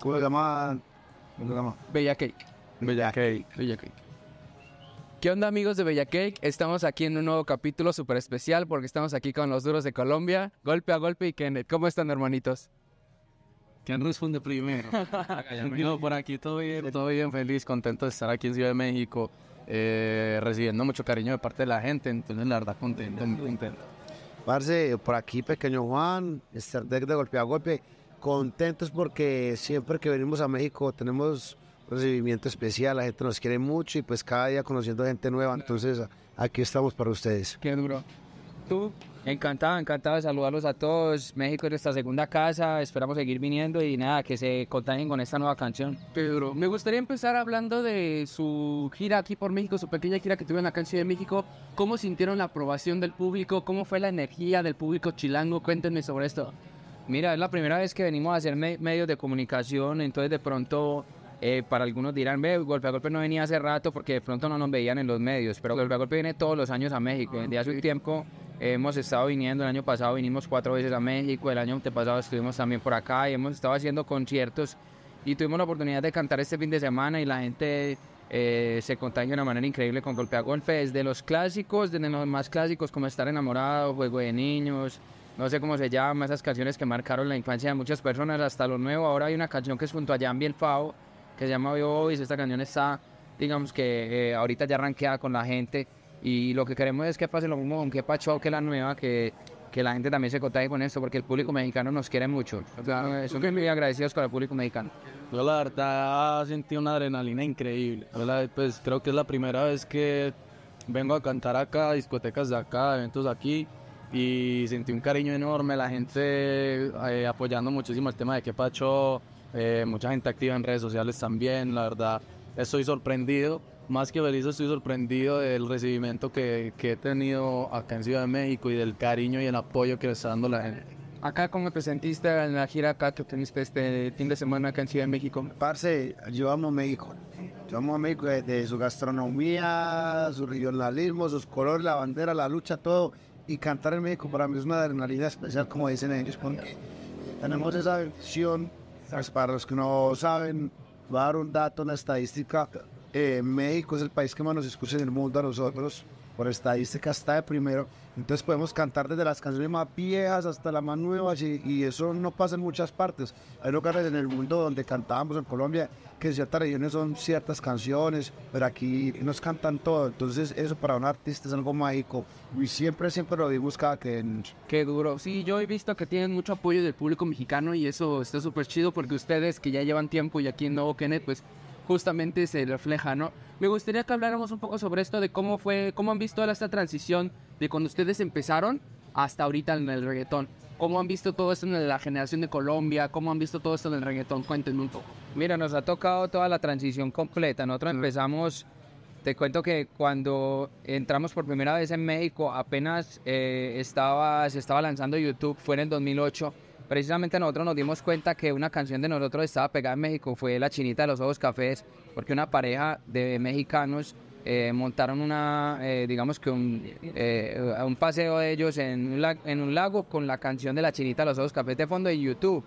¿Cómo se llama? ¿Cómo se llama? Bella Cake. Bella Cake. Bella Cake. ¿Qué onda amigos de Bella Cake? Estamos aquí en un nuevo capítulo súper especial porque estamos aquí con los duros de Colombia, golpe a golpe y Kenneth. ¿Cómo están hermanitos? ¿Quién responde primero? Yo por aquí todo bien, todo bien, feliz, contento de estar aquí en Ciudad de México, eh, recibiendo mucho cariño de parte de la gente, entonces la verdad contento, muy contento. Parce, por aquí Pequeño Juan, Star Deck de golpe a golpe, contentos porque siempre que venimos a México tenemos un recibimiento especial, la gente nos quiere mucho y pues cada día conociendo gente nueva, entonces aquí estamos para ustedes. Qué duro. ¿Tú? Encantado, encantado de saludarlos a todos. México es nuestra segunda casa, esperamos seguir viniendo y nada, que se contagien con esta nueva canción. Pedro, me gustaría empezar hablando de su gira aquí por México, su pequeña gira que tuvieron acá en Ciudad de México. ¿Cómo sintieron la aprobación del público? ¿Cómo fue la energía del público chilango? Cuéntenme sobre esto. Mira, es la primera vez que venimos a hacer me- medios de comunicación, entonces de pronto eh, para algunos dirán, ve, Golpe a Golpe no venía hace rato porque de pronto no nos veían en los medios, pero Golpe a Golpe viene todos los años a México. Desde hace un tiempo hemos estado viniendo, el año pasado vinimos cuatro veces a México, el año antepasado estuvimos también por acá y hemos estado haciendo conciertos y tuvimos la oportunidad de cantar este fin de semana y la gente eh, se contagia de una manera increíble con Golpe a Golpe, desde los clásicos, desde los más clásicos como Estar Enamorado, Juego de Niños, no sé cómo se llama, esas canciones que marcaron la infancia de muchas personas, hasta lo nuevo. Ahora hay una canción que es junto a Jambi el Fao, que se llama Bobis. Esta canción está, digamos que eh, ahorita ya ranqueada con la gente. Y lo que queremos es que pase lo mismo con Que Pacho, que la nueva, que, que la gente también se contagie con esto, porque el público mexicano nos quiere mucho. Son muy agradecidos con el público mexicano. Yo la verdad sentí una adrenalina increíble. Pues creo que es la primera vez que vengo a cantar acá, discotecas de acá, eventos aquí. Y sentí un cariño enorme, la gente eh, apoyando muchísimo el tema de que Pacho, eh, mucha gente activa en redes sociales también, la verdad estoy sorprendido, más que feliz estoy sorprendido del recibimiento que, que he tenido acá en Ciudad de México y del cariño y el apoyo que le está dando la gente. Acá, ¿cómo te sentiste en la gira acá que teniste este fin de semana acá en Ciudad de México? Parce, yo amo México. Yo amo a México desde su gastronomía, su regionalismo, sus colores, la bandera, la lucha, todo. Y cantar en México para mí es una adrenalina especial, como dicen ellos, porque tenemos esa bendición. Pues, para los que no saben, voy a dar un dato, una estadística. Eh, México es el país que más nos escucha en el mundo a nosotros. Por estadística está de primero. Entonces podemos cantar desde las canciones más viejas hasta las más nuevas y, y eso no pasa en muchas partes. Hay lugares en el mundo donde cantábamos en Colombia que en ciertas regiones son ciertas canciones, pero aquí nos cantan todo. Entonces eso para un artista es algo mágico y siempre, siempre lo vimos cada que. Qué duro. Sí, yo he visto que tienen mucho apoyo del público mexicano y eso está súper chido porque ustedes que ya llevan tiempo y aquí en Nuevo Kenneth, pues justamente se refleja, ¿no? Me gustaría que habláramos un poco sobre esto de cómo fue, cómo han visto esta transición de cuando ustedes empezaron hasta ahorita en el reggaetón. ¿Cómo han visto todo esto en la generación de Colombia? ¿Cómo han visto todo esto en el reggaetón? Cuéntenme un poco. Mira, nos ha tocado toda la transición completa. Nosotros empezamos, te cuento que cuando entramos por primera vez en México, apenas eh, estaba, se estaba lanzando YouTube, fue en el 2008. Precisamente nosotros nos dimos cuenta que una canción de nosotros estaba pegada en México, fue La Chinita de los Ojos Cafés, porque una pareja de mexicanos eh, montaron una, eh, digamos que un, eh, un paseo de ellos en un, lago con la canción de La Chinita de los Ojos Cafés de fondo en YouTube.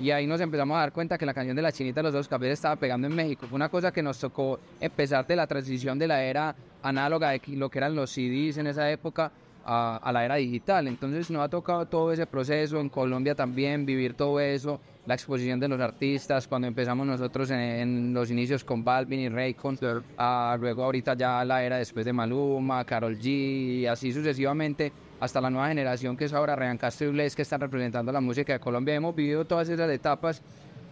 Y ahí nos empezamos a dar cuenta que la canción de la chinita de los dos cafés estaba pegando en México. Fue una cosa que nos tocó empezar de la transición de la era análoga de lo que eran los CDs en esa época a, a la era digital. Entonces nos ha tocado todo ese proceso, en Colombia también, vivir todo eso, la exposición de los artistas, cuando empezamos nosotros en, en los inicios con Balvin y Raycon, ah, luego ahorita ya la era después de Maluma, Carol G, y así sucesivamente hasta la nueva generación que es ahora Ryan Castro y Bless que están representando la música de Colombia. Hemos vivido todas esas etapas,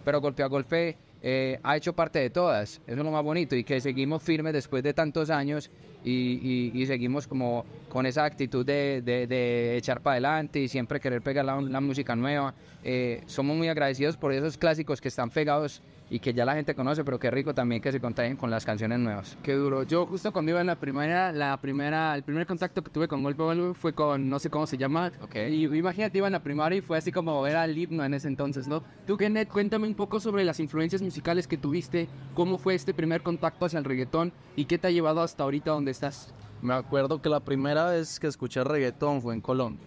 pero golpe a golpe eh, ha hecho parte de todas. Eso es lo más bonito y que seguimos firmes después de tantos años y, y- y seguimos como con esa actitud de, de- de echar para adelante y siempre querer pegar la, la música nueva. Eh, somos muy agradecidos por esos clásicos que están pegados y que ya la gente conoce, pero qué rico también que se contagien con las canciones nuevas. Qué duro. Yo justo cuando iba en la primera, la primera, el primer contacto que tuve con Golpe Golpe fue con, no sé cómo se llama. Ok. Y imagínate, iba en la primaria y fue así como era el himno en ese entonces, ¿no? Tú, Kenneth, cuéntame un poco sobre las influencias musicales que tuviste, cómo fue este primer contacto hacia el reggaetón y qué te ha llevado hasta ahorita donde estás. Me acuerdo que la primera vez que escuché reggaetón fue en Colombia.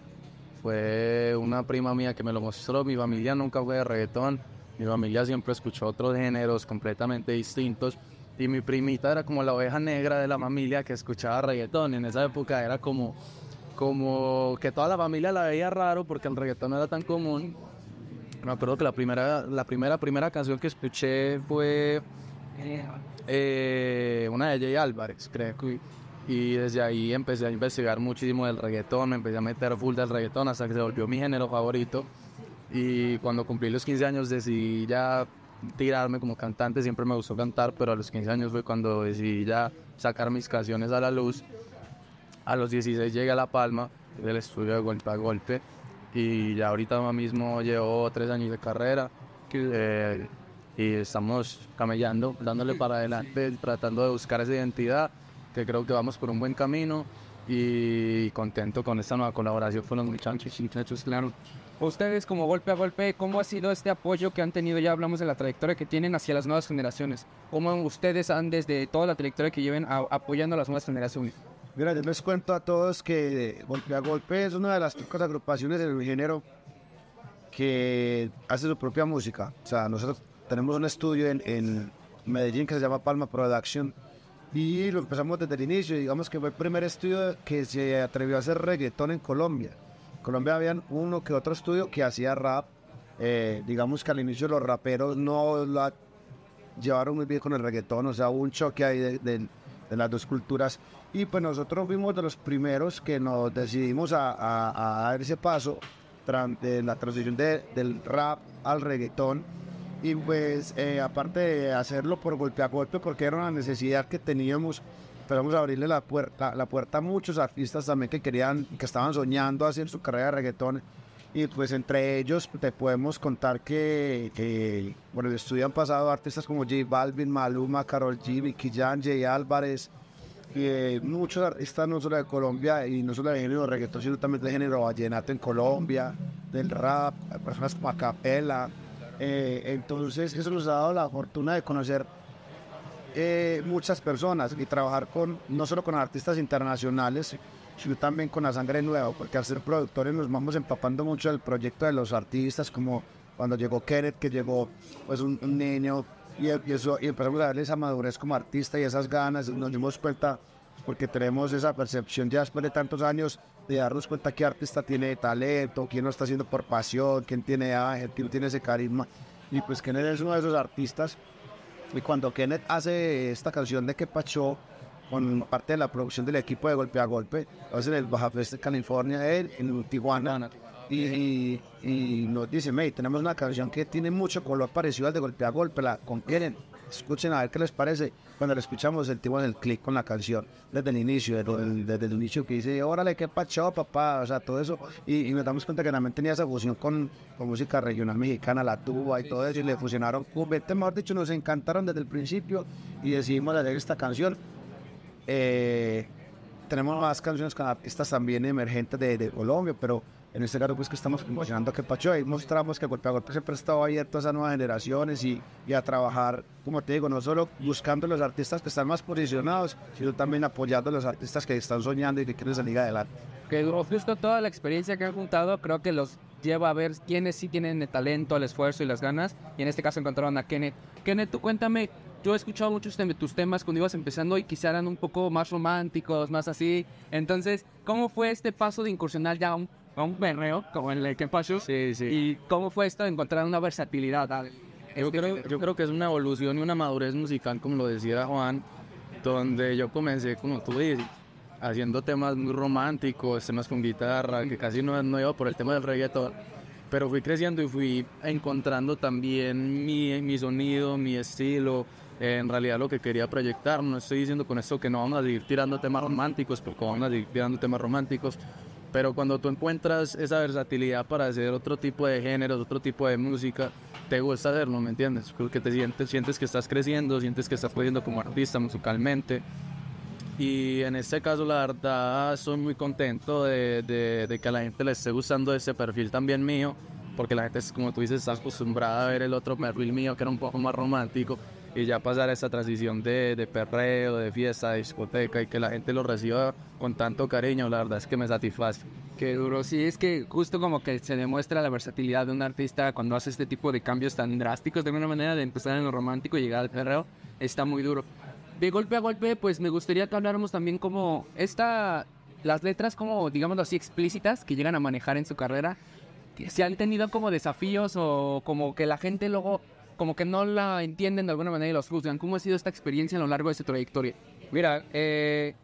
fue una prima mía que me lo mostró. Mi familia nunca fue de reggaetón. Mi familia siempre escuchó otros géneros completamente distintos. Y mi primita era como la oveja negra de la familia que escuchaba reggaetón. En esa época era como, como que toda la familia la veía raro porque el reggaetón no era tan común. Me acuerdo que la primera, la primera, primera canción que escuché fue eh, una de Jay Álvarez, creo que. Y desde ahí empecé a investigar muchísimo del reggaetón, me empecé a meter full del reggaetón hasta que se volvió mi género favorito. Y cuando cumplí los 15 años decidí ya tirarme como cantante, siempre me gustó cantar, pero a los 15 años fue cuando decidí ya sacar mis canciones a la luz. A los 16 llegué a La Palma, del estudio de golpe a golpe, y ya ahorita mismo llevo tres años de carrera. eh, y estamos camellando, dándole para adelante, tratando de buscar esa identidad, que creo que vamos por un buen camino y contento con esta nueva colaboración con los muchachos. Muchachos, claro. Ustedes como golpe a golpe, ¿cómo ha sido este apoyo que han tenido? Ya hablamos de la trayectoria que tienen hacia las nuevas generaciones. ¿Cómo ustedes han desde toda la trayectoria que lleven a- apoyando a las nuevas generaciones? Mira, yo les cuento a todos que Golpe a Golpe es una de las pocas agrupaciones en el género que hace su propia música. O sea, nosotros tenemos un estudio en, Medellín que se llama Palma Production y lo empezamos desde el inicio. Digamos que fue el primer estudio que se atrevió a hacer reggaetón en Colombia. En Colombia habían uno que otro estudio que hacía rap. Eh, digamos que al inicio los raperos no la llevaron muy bien con el reggaetón, o sea, hubo un choque ahí de, las dos culturas. Y pues nosotros fuimos de los primeros que nos decidimos a, dar ese paso de la transición de- del rap al reggaetón. Y pues eh, aparte de hacerlo por golpe a golpe, porque era una necesidad que teníamos, empezamos a abrirle la puerta, la puerta a muchos artistas también que querían, que estaban soñando hacer su carrera de reggaetón. Y pues entre ellos te podemos contar que, bueno, el estudio han pasado artistas como J Balvin, Maluma, Karol G, Vicky Jan, Jay Álvarez, eh, muchos artistas no solo de Colombia y no solo de género de reggaetón, sino también de género vallenato en Colombia, del rap, personas como Acapela. Eh, entonces eso nos ha dado la fortuna de conocer eh, muchas personas y trabajar con no solo con artistas internacionales, sino también con la sangre nueva, porque al ser productores nos vamos empapando mucho del proyecto de los artistas, como cuando llegó Kenneth, que llegó pues un, niño y, y y empezamos a darle esa madurez como artista y esas ganas, nos dimos cuenta, porque tenemos esa percepción ya después de tantos años de darnos cuenta qué artista tiene talento, quién lo está haciendo por pasión, quién tiene ángel, quién tiene ese carisma. Y pues Kenneth es uno de esos artistas. Y cuando Kenneth hace esta canción de Que Pachó, con parte de la producción del equipo de Golpe a Golpe, lo hace en el Baja Fest de California, él, en Tijuana, y, y- y nos dice, May, tenemos una canción que tiene mucho color parecido al de Golpe a Golpe, la con Kenneth, escuchen a ver qué les parece. Cuando la escuchamos sentimos el clic con la canción, desde el inicio, desde el, desde el inicio que dice, órale, qué pacho, papá, o sea, todo eso. Y, y nos damos cuenta que también tenía esa fusión con, con música regional mexicana, la tuba y todo eso, y le fusionaron cumbia. Entonces, mejor dicho, nos encantaron desde el principio y decidimos hacer esta canción. Eh, tenemos más canciones con artistas también emergentes de, de Colombia, pero en este caso pues que estamos promocionando que Pacho ahí mostramos que Golpe a Golpe siempre ha estado abierto a esas nuevas generaciones y, y a trabajar, como te digo, no solo buscando los artistas que están más posicionados, sino también apoyando a los artistas que están soñando y que quieren salir adelante. Que justo toda la experiencia que han juntado creo que los lleva a ver quiénes sí tienen el talento, el esfuerzo y las ganas. Y en este caso encontraron a Kenneth. Kenneth, tú cuéntame, yo he escuchado muchos de tus temas cuando ibas empezando y quizá eran un poco más románticos, más así. Entonces, ¿cómo fue este paso de incursionar ya un, un berreo como el que pasó? Sí, sí. ¿Y cómo fue esto de encontrar una versatilidad? ah, Yo creo, yo creo que es una evolución y una madurez musical, como lo decía Juan, donde yo comencé, como tú dices, haciendo temas muy románticos, temas con guitarra, que casi no, no iba por el tema del reggaetón, pero fui creciendo y fui encontrando también mi, mi sonido, mi estilo, eh, en realidad lo que quería proyectar. No estoy diciendo con esto que no vamos a seguir tirando temas románticos, porque vamos a seguir tirando temas románticos, pero cuando tú encuentras esa versatilidad para hacer otro tipo de géneros, otro tipo de música, te gusta hacerlo, ¿me entiendes? Porque te sientes, sientes que estás creciendo, sientes que estás pudiendo como artista musicalmente. Y en este caso, la verdad, estoy muy contento de, de- de que a la gente le esté gustando ese perfil también mío, porque la gente, como tú dices, está acostumbrada a ver el otro perfil mío que era un poco más romántico. Y ya pasar a esta transición de, de perreo, de fiesta, discoteca y que la gente lo reciba con tanto cariño, la verdad es que me satisface. Qué duro, sí, es que justo como que se demuestra la versatilidad de un artista cuando hace este tipo de cambios tan drásticos, de alguna manera de empezar en lo romántico y llegar al perreo, está muy duro. De golpe a golpe, pues me gustaría que habláramos también como esta, las letras como, digámoslo así, explícitas que llegan a manejar en su carrera, si han tenido como desafíos o como que la gente luego como que no la entienden de alguna manera y los juzgan. ¿Cómo ha sido esta experiencia a lo largo de su trayectoria? Mira, eh,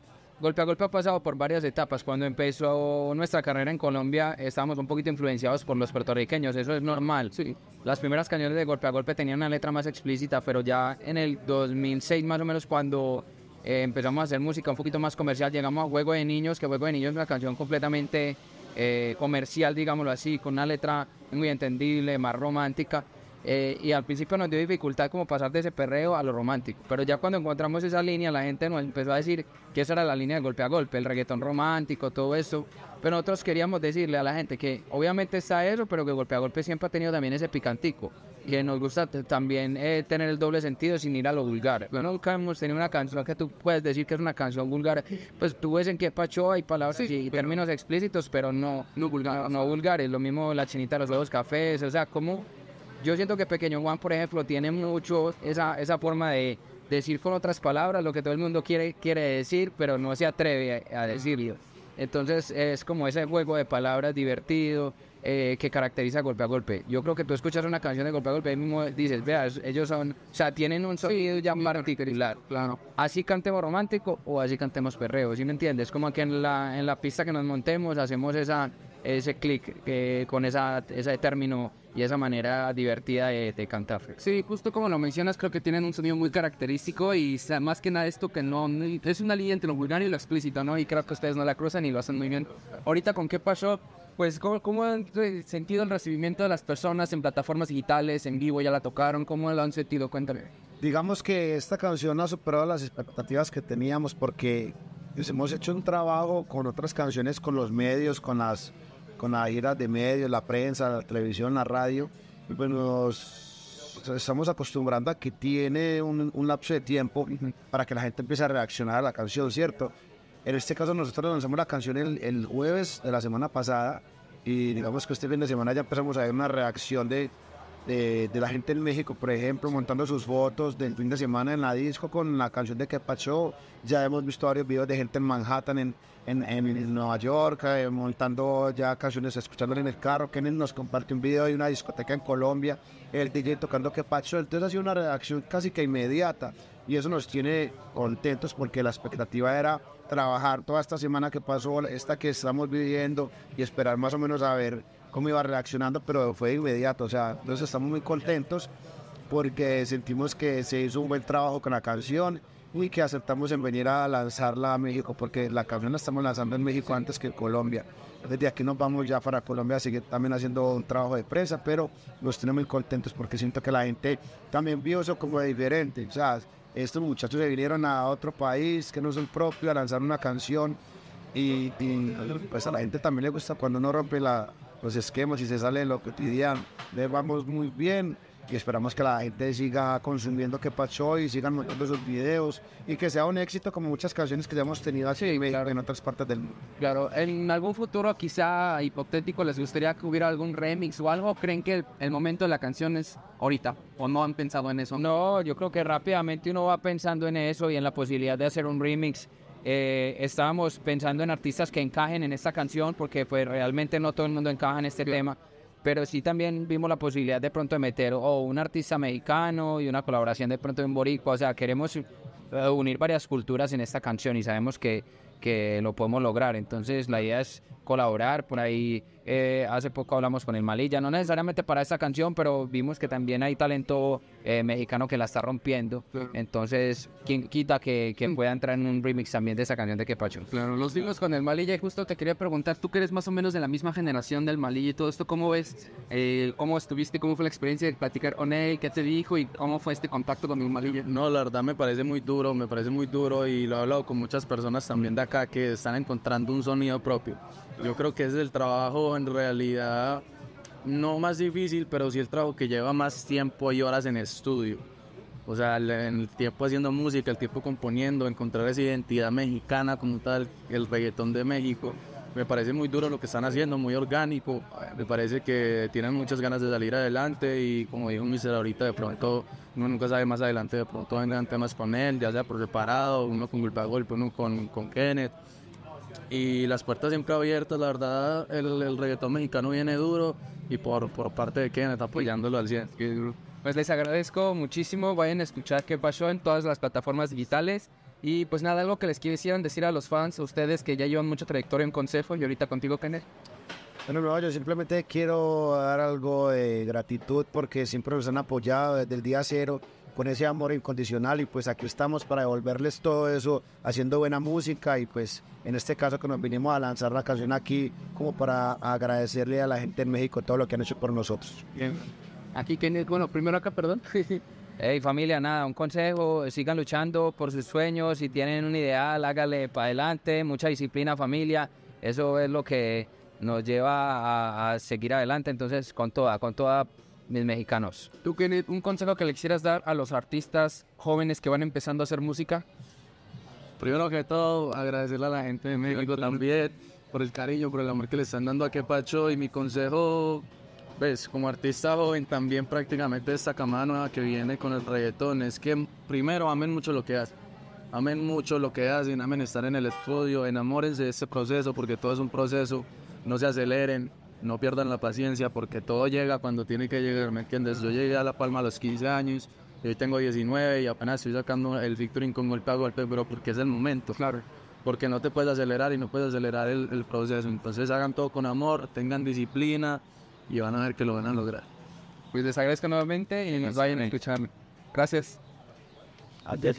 Golpe a Golpe ha pasado por varias etapas. Cuando empezó nuestra carrera en Colombia, estábamos un poquito influenciados por los puertorriqueños, eso es normal. Sí. Las primeras canciones de Golpe a Golpe tenían una letra más explícita, pero ya en el 2006 más o menos cuando eh, empezamos a hacer música un poquito más comercial, llegamos a Juego de Niños, que Juego de Niños es una canción completamente eh, comercial, digámoslo así, con una letra muy entendible, más romántica. Eh, y al principio nos dio dificultad como pasar de ese perreo a lo romántico. Pero ya cuando encontramos esa línea, la gente nos empezó a decir que esa era la línea de golpe a golpe, el reggaetón romántico, todo eso. Pero nosotros queríamos decirle a la gente que obviamente está eso, pero que golpe a golpe siempre ha tenido también ese picantico. Que nos gusta también eh, tener el doble sentido sin ir a lo vulgar. No nunca hemos tenido una canción que tú puedes decir que es una canción vulgar. Pues tú ves en qué pacho hay palabras y términos explícitos, pero no, No vulgar. no vulgares. Lo mismo la chinita de los huevos cafés. O sea, como yo siento que Pequeño Juan, por ejemplo, tiene mucho esa, esa forma de decir con otras palabras lo que todo el mundo quiere, quiere decir, pero no se atreve a, a decirlo. Entonces es como ese juego de palabras divertido eh, que caracteriza golpe a golpe. Yo creo que tú escuchas una canción de golpe a golpe y mismo dices, vea, ellos son, o sea, tienen un sonido ya particular. Claro. Así cantemos romántico o así cantemos perreo, ¿sí me entiendes? Como que en la, en la pista que nos montemos hacemos esa, ese clic que con esa, ese término y esa manera divertida de, de cantar. Sí, justo como lo mencionas, creo que tienen un sonido muy característico y más que nada esto que no, no- es una línea entre lo vulgar y lo explícito, ¿no? Y creo que ustedes no la cruzan y lo hacen muy bien. Ahorita, ¿con qué pasó? Pues, ¿cómo, cómo han sentido el recibimiento de las personas en plataformas digitales, en vivo? ¿Ya la tocaron? ¿Cómo lo han sentido? Cuéntame. Digamos que esta canción ha superado las expectativas que teníamos porque pues, hemos hecho un trabajo con otras canciones, con los medios, con las con las giras de medios, la prensa, la televisión, la radio. Pues nos estamos acostumbrando a que tiene un, un lapso de tiempo para que la gente empiece a reaccionar a la canción, ¿cierto? En este caso nosotros lanzamos la canción el, el jueves de la semana pasada y digamos que este fin de semana ya empezamos a ver una reacción de, de, la gente en México, por ejemplo, montando sus fotos del fin de semana en la disco con la canción de Que Pacho. Ya hemos visto varios videos de gente en Manhattan, en, en, en Nueva York, eh, montando ya canciones, escuchándola en el carro. Kenneth nos comparte un video de una discoteca en Colombia, el DJ tocando Que Pacho. Entonces ha sido una reacción casi que inmediata y eso nos tiene contentos porque la expectativa era trabajar toda esta semana que pasó, esta que estamos viviendo y esperar más o menos a ver cómo iba reaccionando, pero fue de inmediato, o sea, entonces estamos muy contentos porque sentimos que se hizo un buen trabajo con la canción y que aceptamos en venir a lanzarla a México, porque la canción la estamos lanzando en México antes que en Colombia. Desde aquí nos vamos ya para Colombia a seguir también haciendo un trabajo de prensa, pero nos tenemos muy contentos porque siento que la gente también vio eso como diferente. O sea, estos muchachos se vinieron a otro país que no es el propio a lanzar una canción y, y, pues a la gente también le gusta cuando uno rompe la, los esquemas y se sale de lo cotidiano. Le vamos muy bien y esperamos que la gente siga consumiendo que Pacho y sigan montando esos videos y que sea un éxito como muchas canciones que ya hemos tenido así en otras partes del mundo. Claro, en algún futuro quizá hipotético les gustaría que hubiera algún remix o algo. ¿Creen que el, el momento de la canción es ahorita o no han pensado en eso? No, yo creo que rápidamente uno va pensando en eso y en la posibilidad de hacer un remix. Eh, estábamos pensando en artistas que encajen en esta canción porque pues realmente no todo el mundo encaja en este tema. Pero sí también vimos la posibilidad de pronto de meter o un artista mexicano y una colaboración de pronto en boricua. O sea, queremos unir varias culturas en esta canción y sabemos que, que lo podemos lograr. Entonces la idea es colaborar. Por ahí eh, hace poco hablamos con el Malilla, no necesariamente para esta canción, pero vimos que también hay talento eh, mexicano que la está rompiendo. Entonces, ¿quién quita que, que pueda entrar en un remix también de esa canción de Kepacho? Claro, los vimos con el Malilla y justo te quería preguntar, tú que eres más o menos de la misma generación del Malilla y todo esto, ¿cómo ves? Eh, ¿Cómo estuviste? ¿Cómo fue la experiencia de platicar con él? ¿Qué te dijo? ¿Y cómo fue este contacto con el Malilla? No, la verdad me parece muy duro, me parece muy duro y lo he hablado con muchas personas también de acá que están encontrando un sonido propio. Yo creo que ese es el trabajo en realidad no más difícil, pero sí el trabajo que lleva más tiempo y horas en estudio. O sea, el, el tiempo haciendo música, el tiempo componiendo, encontrar esa identidad mexicana como tal, el reggaetón de México. Me parece muy duro lo que están haciendo, muy orgánico. Me parece que tienen muchas ganas de salir adelante y como dijo Mister ahorita, de pronto uno nunca sabe más adelante, de pronto vendrán temas con él, ya sea por separado, uno con Golpe a Golpe, uno con, con Kenneth. Y las puertas siempre abiertas, la verdad, el, el reggaetón mexicano viene duro y por, por parte de Kenneth apoyándolo al 100. que duro. Pues les agradezco muchísimo. Vayan a escuchar qué pasó en todas las plataformas digitales. Y pues nada, algo que les quisieran decir a los fans, a ustedes que ya llevan mucha trayectoria en Consejo y ahorita contigo, Kenneth. Bueno, no, yo simplemente quiero dar algo de gratitud porque siempre nos han apoyado desde el día cero con ese amor incondicional y pues aquí estamos para devolverles todo eso haciendo buena música y pues en este caso que nos vinimos a lanzar la canción aquí como para agradecerle a la gente en México todo lo que han hecho por nosotros. Aquí, Kenneth, bueno, primero acá, perdón. Hey familia, nada, un consejo, sigan luchando por sus sueños, si tienen un ideal, hágale para adelante, mucha disciplina familia, eso es lo que nos lleva a, a seguir adelante, entonces con toda, con toda mis mexicanos. Tú, Kenneth, un consejo que le quisieras dar a los artistas jóvenes que van empezando a hacer música. Primero que todo, agradecerle a la gente de México también por el cariño, por el amor que le están dando a Quepacho y mi consejo, ves, como artista joven también prácticamente esta camada nueva que viene con el reggaetón, es que primero amen mucho lo que hacen, amen mucho lo que hacen, amen estar en el estudio, enamórense de este proceso porque todo es un proceso, no se aceleren, no pierdan la paciencia porque todo llega cuando tiene que llegar, ¿me entiendes? Yo llegué a La Palma a los 15 años, y hoy tengo 19 y apenas estoy sacando el featuring con golpe a golpe, pero porque es el momento. Claro. Porque no te puedes acelerar y no puedes acelerar el, el proceso. Entonces hagan todo con amor, tengan disciplina y van a ver que lo van a lograr. Pues les agradezco nuevamente y nos vayan a escuchar. Gracias. Adiós.